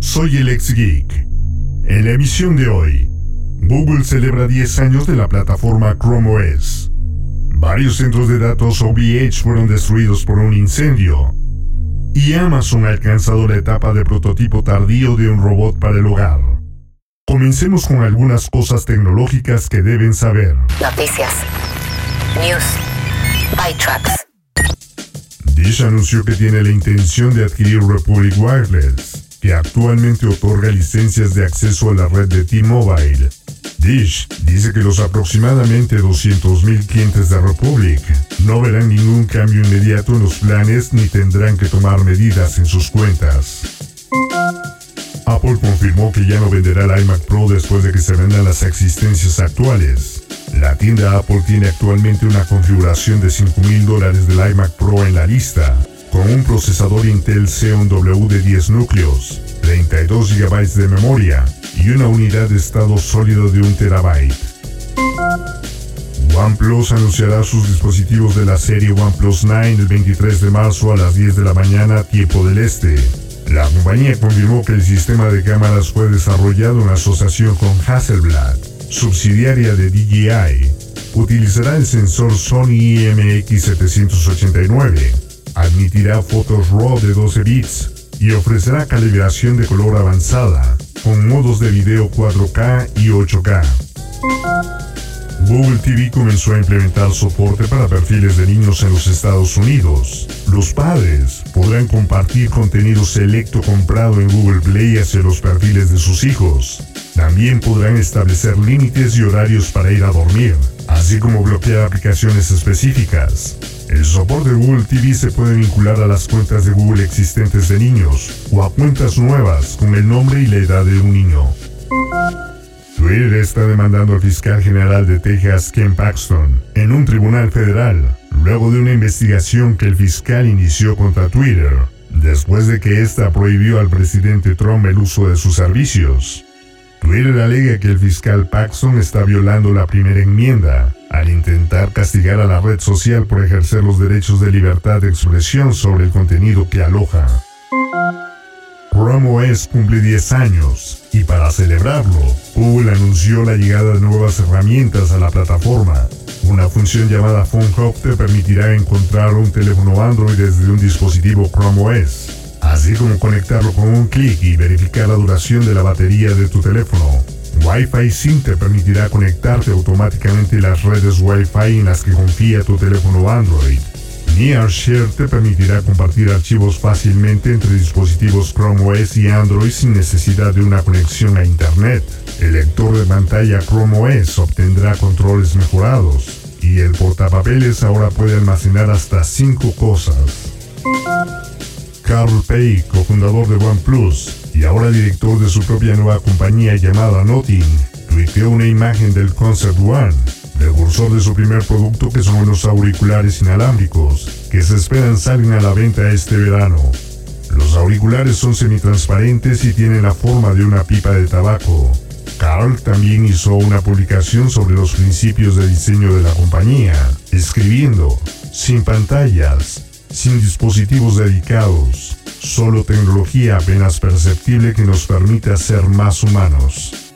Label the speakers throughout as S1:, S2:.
S1: Soy el ex geek. En la emisión de hoy, Google celebra 10 años de la plataforma Chrome OS. Varios centros de datos OVH fueron destruidos por un incendio. Y Amazon ha alcanzado la etapa de prototipo tardío de un robot para el hogar. Comencemos con algunas cosas tecnológicas que deben saber.
S2: Noticias. News. ByTrax.
S1: Dish anunció que tiene la intención de adquirir Republic Wireless, que actualmente otorga licencias de acceso a la red de T-Mobile. Dish dice que los aproximadamente 200.000 clientes de Republic no verán ningún cambio inmediato en los planes ni tendrán que tomar medidas en sus cuentas. Apple confirmó que ya no venderá el iMac Pro después de que se vendan las existencias actuales. La tienda Apple tiene actualmente una configuración de $5,000 dólares del iMac Pro en la lista, con un procesador Intel Xeon W de 10 núcleos, 32 GB de memoria y una unidad de estado sólido de 1 TB. OnePlus anunciará sus dispositivos de la serie OnePlus 9 el 23 de marzo a las 10 de la mañana, tiempo del este. La compañía confirmó que el sistema de cámaras fue desarrollado en asociación con Hasselblad, subsidiaria de DJI. Utilizará el sensor Sony IMX789, admitirá fotos RAW de 12 bits y ofrecerá calibración de color avanzada, con modos de video 4K y 8K. Google TV comenzó a implementar soporte para perfiles de niños en los Estados Unidos. Los padres podrán compartir contenido selecto comprado en Google Play hacia los perfiles de sus hijos. También podrán establecer límites y horarios para ir a dormir, así como bloquear aplicaciones específicas. El soporte de Google TV se puede vincular a las cuentas de Google existentes de niños o a cuentas nuevas con el nombre y la edad de un niño. Twitter está demandando al fiscal general de Texas, Ken Paxton, en un tribunal federal, luego de una investigación que el fiscal inició contra Twitter, después de que ésta prohibió al presidente Trump el uso de sus servicios. Twitter alega que el fiscal Paxton está violando la primera enmienda al intentar castigar a la red social por ejercer los derechos de libertad de expresión sobre el contenido que aloja. Chrome OS cumple 10 años y para celebrarlo, Google anunció la llegada de nuevas herramientas a la plataforma. Una función llamada Phone Hub te permitirá encontrar un teléfono Android desde un dispositivo Chrome OS, así como conectarlo con un clic y verificar la duración de la batería de tu teléfono. Wi-Fi Sync te permitirá conectarte automáticamente a las redes Wi-Fi en las que confía tu teléfono Android. NearShare te permitirá compartir archivos fácilmente entre dispositivos Chrome OS y Android sin necesidad de una conexión a Internet. El lector de pantalla Chrome OS obtendrá controles mejorados y el portapapeles ahora puede almacenar hasta 5 cosas. Carl Pei, cofundador de OnePlus y ahora director de su propia nueva compañía llamada Nothing, tuiteó una imagen del Concept One, precursor de su primer producto que son unos auriculares inalámbricos, que se esperan salgan a la venta este verano. Los auriculares son semitransparentes y tienen la forma de una pipa de tabaco. Carl también hizo una publicación sobre los principios de diseño de la compañía, escribiendo, sin pantallas, sin dispositivos dedicados, solo tecnología apenas perceptible que nos permite ser más humanos.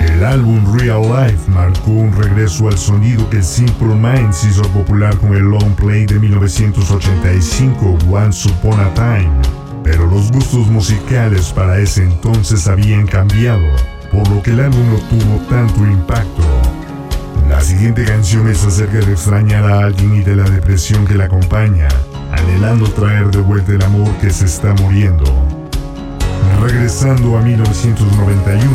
S1: El álbum Real Life marcó un regreso al sonido que Simple Minds hizo popular con el long play de 1985 Once Upon a Time, pero los gustos musicales para ese entonces habían cambiado, por lo que el álbum no tuvo tanto impacto. La siguiente canción es acerca de extrañar a alguien y de la depresión que la acompaña, anhelando traer de vuelta el amor que se está muriendo. Regresando a 1991,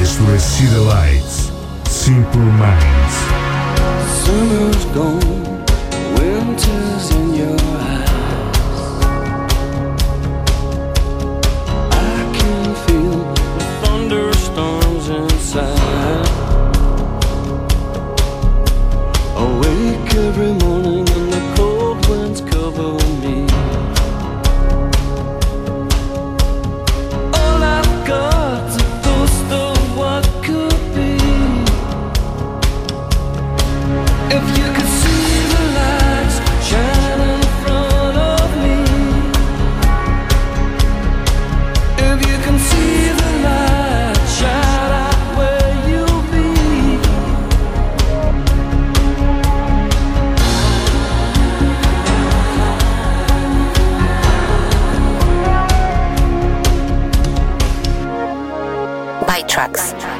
S1: esto es See the Lights, Simple Minds.
S3: Summer's gone, winter's in your
S2: by Tracks.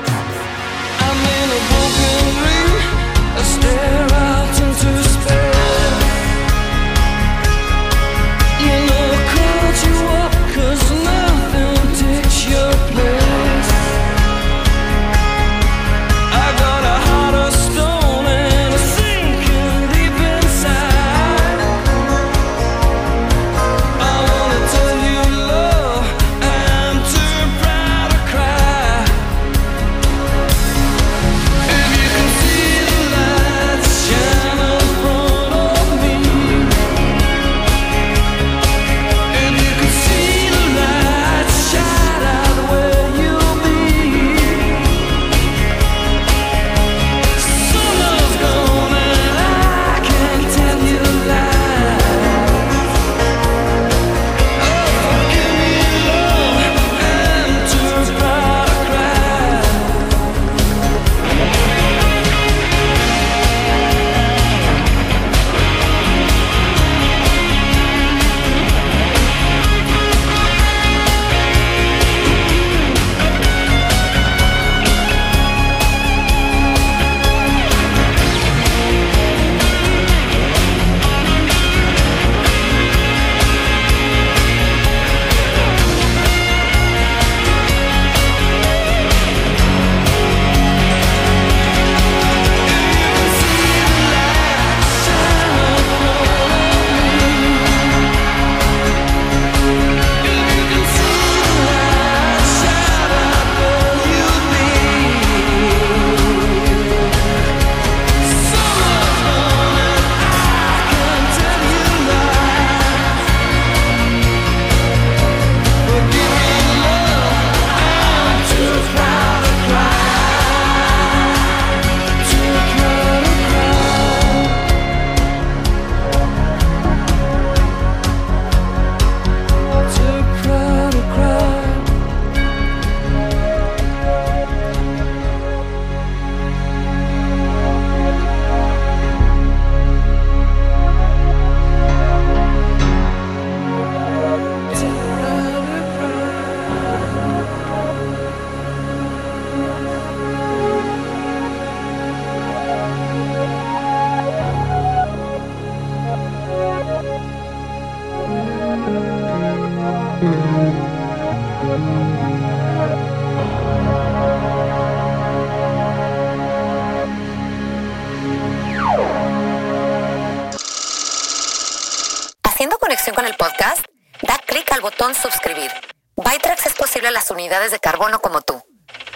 S2: Con el podcast, da clic al botón suscribir. Bytrax es posible a las unidades de carbono como tú.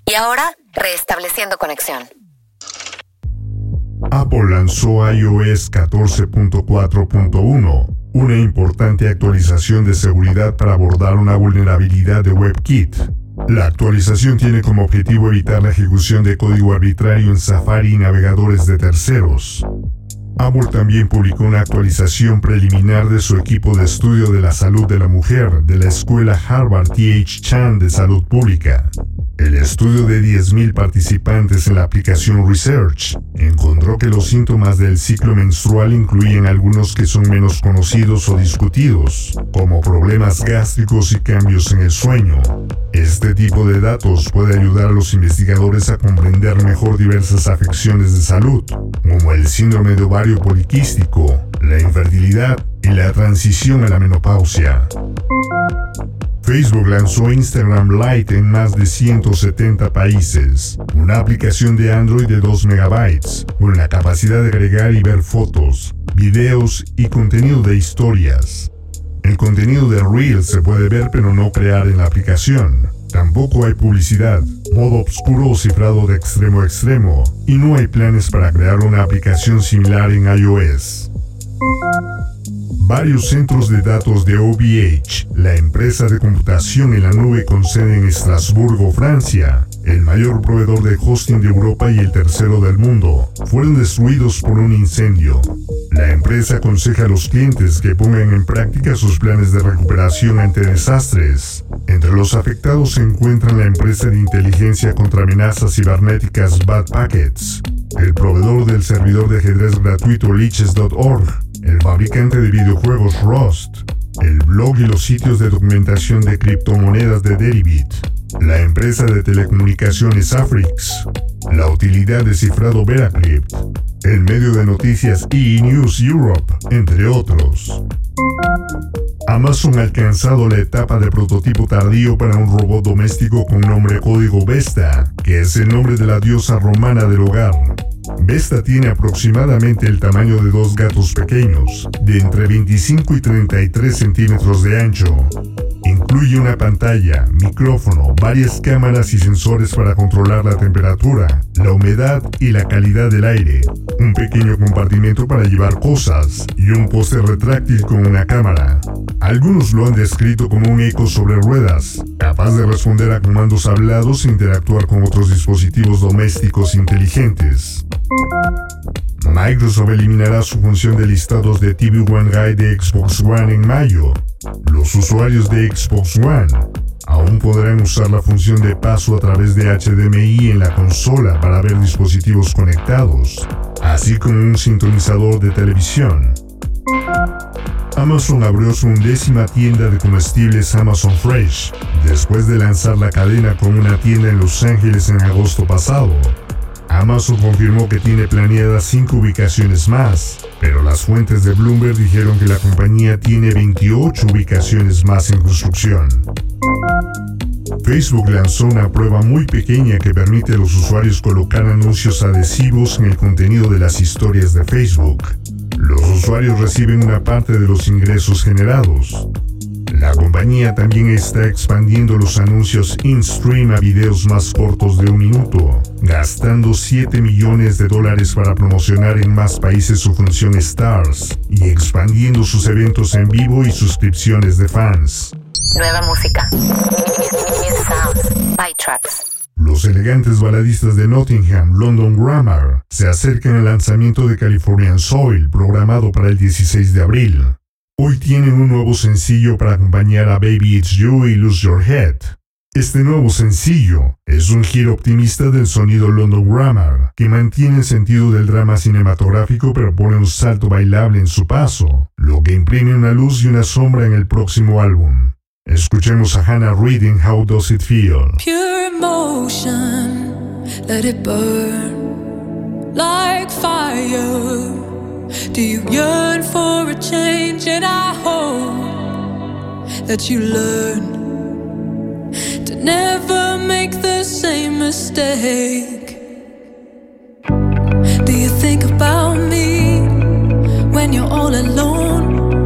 S2: Y ahora, restableciendo conexión.
S1: Apple lanzó iOS 14.4.1, una importante actualización de seguridad para abordar una vulnerabilidad de WebKit. La actualización tiene como objetivo evitar la ejecución de código arbitrario en Safari y navegadores de terceros. Apple también publicó una actualización preliminar de su equipo de estudio de la salud de la mujer de la escuela Harvard T.H. Chan de Salud Pública. El estudio de 10.000 participantes en la aplicación Research encontró que los síntomas del ciclo menstrual incluyen algunos que son menos conocidos o discutidos, como problemas gástricos y cambios en el sueño. Este tipo de datos puede ayudar a los investigadores a comprender mejor diversas afecciones de salud, como el síndrome de ovario poliquístico, la infertilidad y la transición a la menopausia. Facebook lanzó Instagram Lite en más de 170 países, una aplicación de Android de 2 megabytes, con la capacidad de agregar y ver fotos, videos y contenido de historias. El contenido de Reels se puede ver pero no crear en la aplicación. Tampoco hay publicidad, modo oscuro o cifrado de extremo a extremo, y no hay planes para crear una aplicación similar en iOS. Varios centros de datos de OVH, la empresa de computación en la nube con sede en Estrasburgo, Francia, el mayor proveedor de hosting de Europa y el tercero del mundo, fueron destruidos por un incendio. La empresa aconseja a los clientes que pongan en práctica sus planes de recuperación ante desastres. Entre los afectados se encuentran la empresa de inteligencia contra amenazas cibernéticas Bad Packets, el proveedor del servidor de ajedrez gratuito Liches.org, el fabricante de videojuegos Rust, el blog y los sitios de documentación de criptomonedas de Deribit, la empresa de telecomunicaciones Afrix, la utilidad de cifrado Veracrypt, el medio de noticias E! News Europe, entre otros. Amazon ha alcanzado la etapa de prototipo tardío para un robot doméstico con nombre código Vesta, que es el nombre de la diosa romana del hogar. Vesta tiene aproximadamente el tamaño de dos gatos pequeños, de entre 25 y 33 centímetros de ancho. Incluye una pantalla, micrófono, varias cámaras y sensores para controlar la temperatura, la humedad y la calidad del aire, un pequeño compartimento para llevar cosas y un poste retráctil con una cámara. Algunos lo han descrito como un eco sobre ruedas, capaz de responder a comandos hablados e interactuar con otros dispositivos domésticos inteligentes. Microsoft eliminará su función de listados de TV One Guide de Xbox One en mayo. Los usuarios de Xbox One aún podrán usar la función de paso a través de HDMI en la consola para ver dispositivos conectados, así como un sintonizador de televisión. Amazon abrió su undécima tienda de comestibles Amazon Fresh, después de lanzar la cadena con una tienda en Los Ángeles en agosto pasado. Amazon confirmó que tiene planeadas cinco ubicaciones más, pero las fuentes de Bloomberg dijeron que la compañía tiene 28 ubicaciones más en construcción. Facebook lanzó una prueba muy pequeña que permite a los usuarios colocar anuncios adhesivos en el contenido de las historias de Facebook. Los usuarios reciben una parte de los ingresos generados. La compañía también está expandiendo los anuncios in-stream a videos más cortos de un minuto, gastando 7 millones de dólares para promocionar en más países su función Stars y expandiendo sus eventos en vivo y suscripciones de fans.
S2: Nueva música. Sounds. By Tracks.
S1: Los elegantes baladistas de Nottingham, London Grammar, se acercan al lanzamiento de Californian Soil, programado para el 16 de abril. Hoy tienen un nuevo sencillo para acompañar a Baby It's You y Lose Your Head. Este nuevo sencillo es un giro optimista del sonido London Grammar, que mantiene el sentido del drama cinematográfico pero pone un salto bailable en su paso, lo que imprime una luz y una sombra en el próximo álbum. Escuchemos a Hannah reading How Does It Feel.
S4: Pure emotion, let it burn like fire. Do you yearn for a change? And I hope that you learn to never make the same mistake. Do you think about me when you're all alone?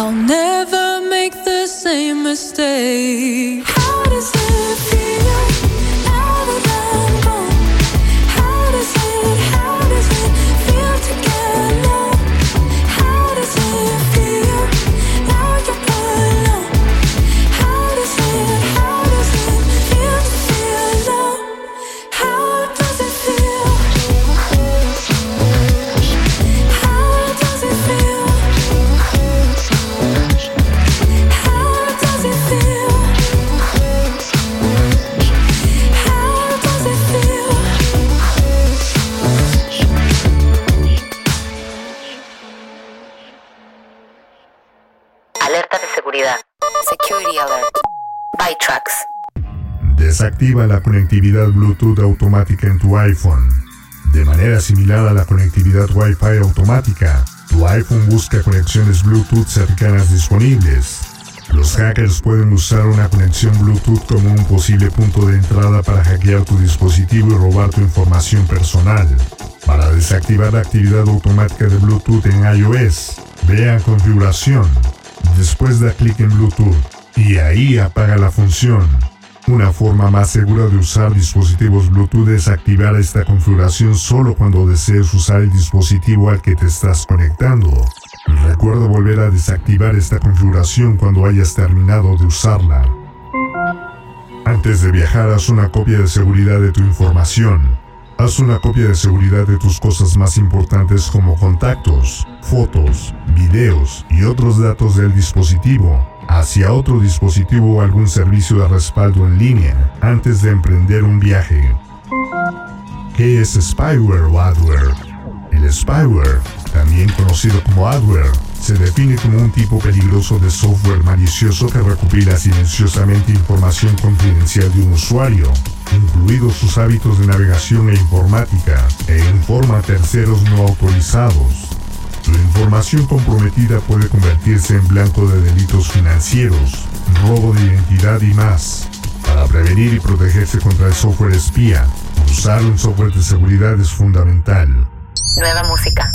S4: I'll never make the same mistake.
S1: Desactiva la conectividad Bluetooth automática en tu iPhone. De manera similar a la conectividad Wi-Fi automática, tu iPhone busca conexiones Bluetooth cercanas disponibles. Los hackers pueden usar una conexión Bluetooth como un posible punto de entrada para hackear tu dispositivo y robar tu información personal. Para desactivar la actividad automática de Bluetooth en iOS, ve a Configuración. Después da clic en Bluetooth y ahí apaga la función. Una forma más segura de usar dispositivos Bluetooth es activar esta configuración solo cuando desees usar el dispositivo al que te estás conectando. Recuerda volver a desactivar esta configuración cuando hayas terminado de usarla. Antes de viajar, haz una copia de seguridad de tu información. Haz una copia de seguridad de tus cosas más importantes como contactos, fotos, videos y otros datos del dispositivo hacia otro dispositivo o algún servicio de respaldo en línea antes de emprender un viaje. ¿Qué es spyware o adware? El spyware, también conocido como adware, se define como un tipo peligroso de software malicioso que recopila silenciosamente información confidencial de un usuario, incluidos sus hábitos de navegación e informática, e informa a terceros no autorizados. Tu información comprometida puede convertirse en blanco de delitos financieros, robo de identidad y más. Para prevenir y protegerse contra el software espía, usar un software de seguridad es fundamental.
S2: Nueva música.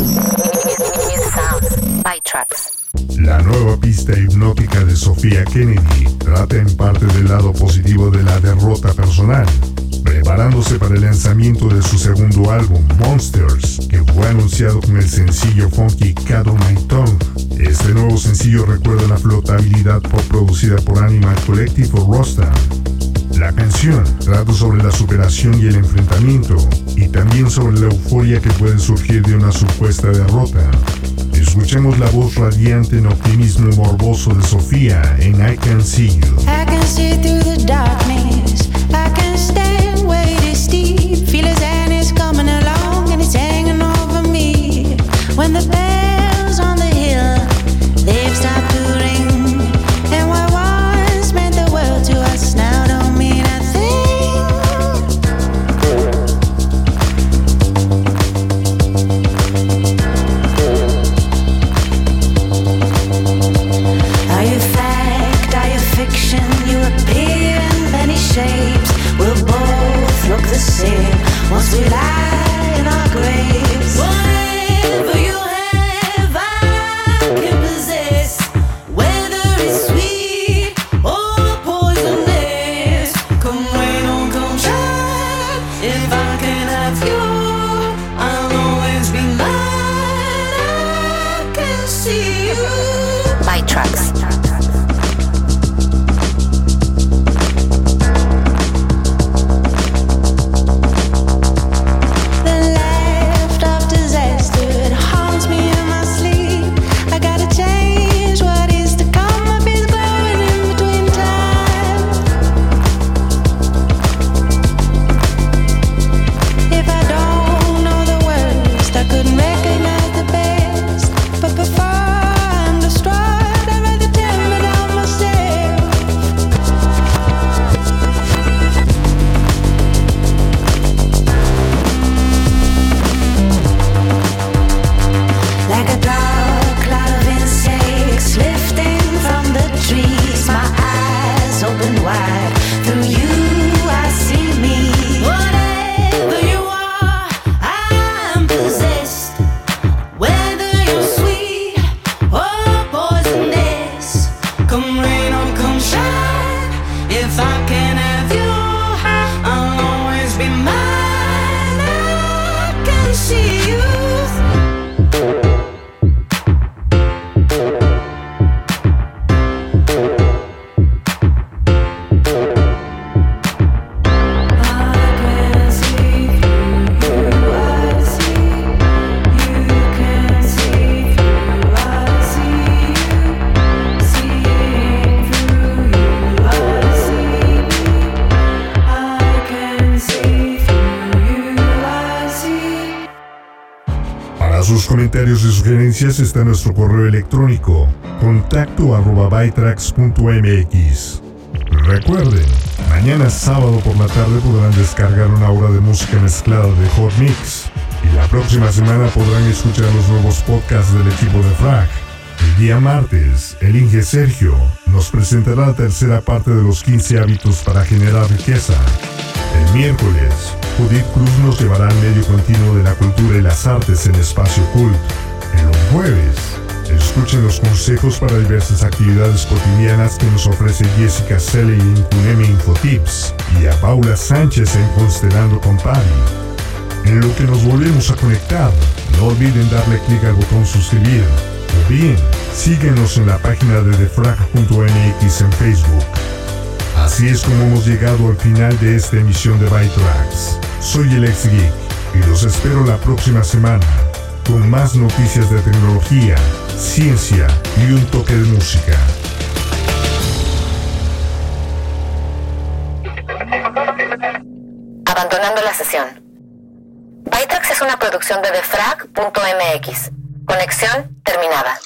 S1: La nueva pista hipnótica de Sofía Kennedy trata en parte del lado positivo de la derrota personal, preparándose para el lanzamiento de su segundo álbum, Monsters, que fue anunciado con el sencillo funky Cat My Tongue. Este nuevo sencillo recuerda la flotabilidad producida por Animal Collective o Rostam. La canción trata sobre la superación y el enfrentamiento, y también sobre la euforia que puede surgir de una supuesta derrota. Escuchemos la voz radiante en optimismo morboso de Sofía en I Can See You.
S5: I can see through the darkness.
S1: Sus comentarios y sugerencias está nuestro correo electrónico contacto arroba bytrax.mx. Recuerden, mañana sábado por la tarde podrán descargar una hora de música mezclada de Hot Mix y la próxima semana podrán escuchar los nuevos podcasts del equipo de Frag. El día martes, el Inge Sergio nos presentará la tercera parte de los 15 hábitos para generar riqueza. El miércoles, Judith Cruz nos llevará al medio continuo de la cultura y las artes en Espacio Cult. En los jueves, escuchen los consejos para diversas actividades cotidianas que nos ofrece Jessica Selle en Cuneme Infotips y a Paula Sánchez en Constelando con. En lo que nos volvemos a conectar, no olviden darle clic al botón suscribir o bien síguenos en la página de defrag.mx en Facebook. Así es como hemos llegado al final de esta emisión de Bytrax. Soy el ex geek y los espero la próxima semana con más noticias de tecnología, ciencia y un toque de música.
S2: Abandonando la sesión. Bytrax es una producción de defrag.mx. Conexión terminada.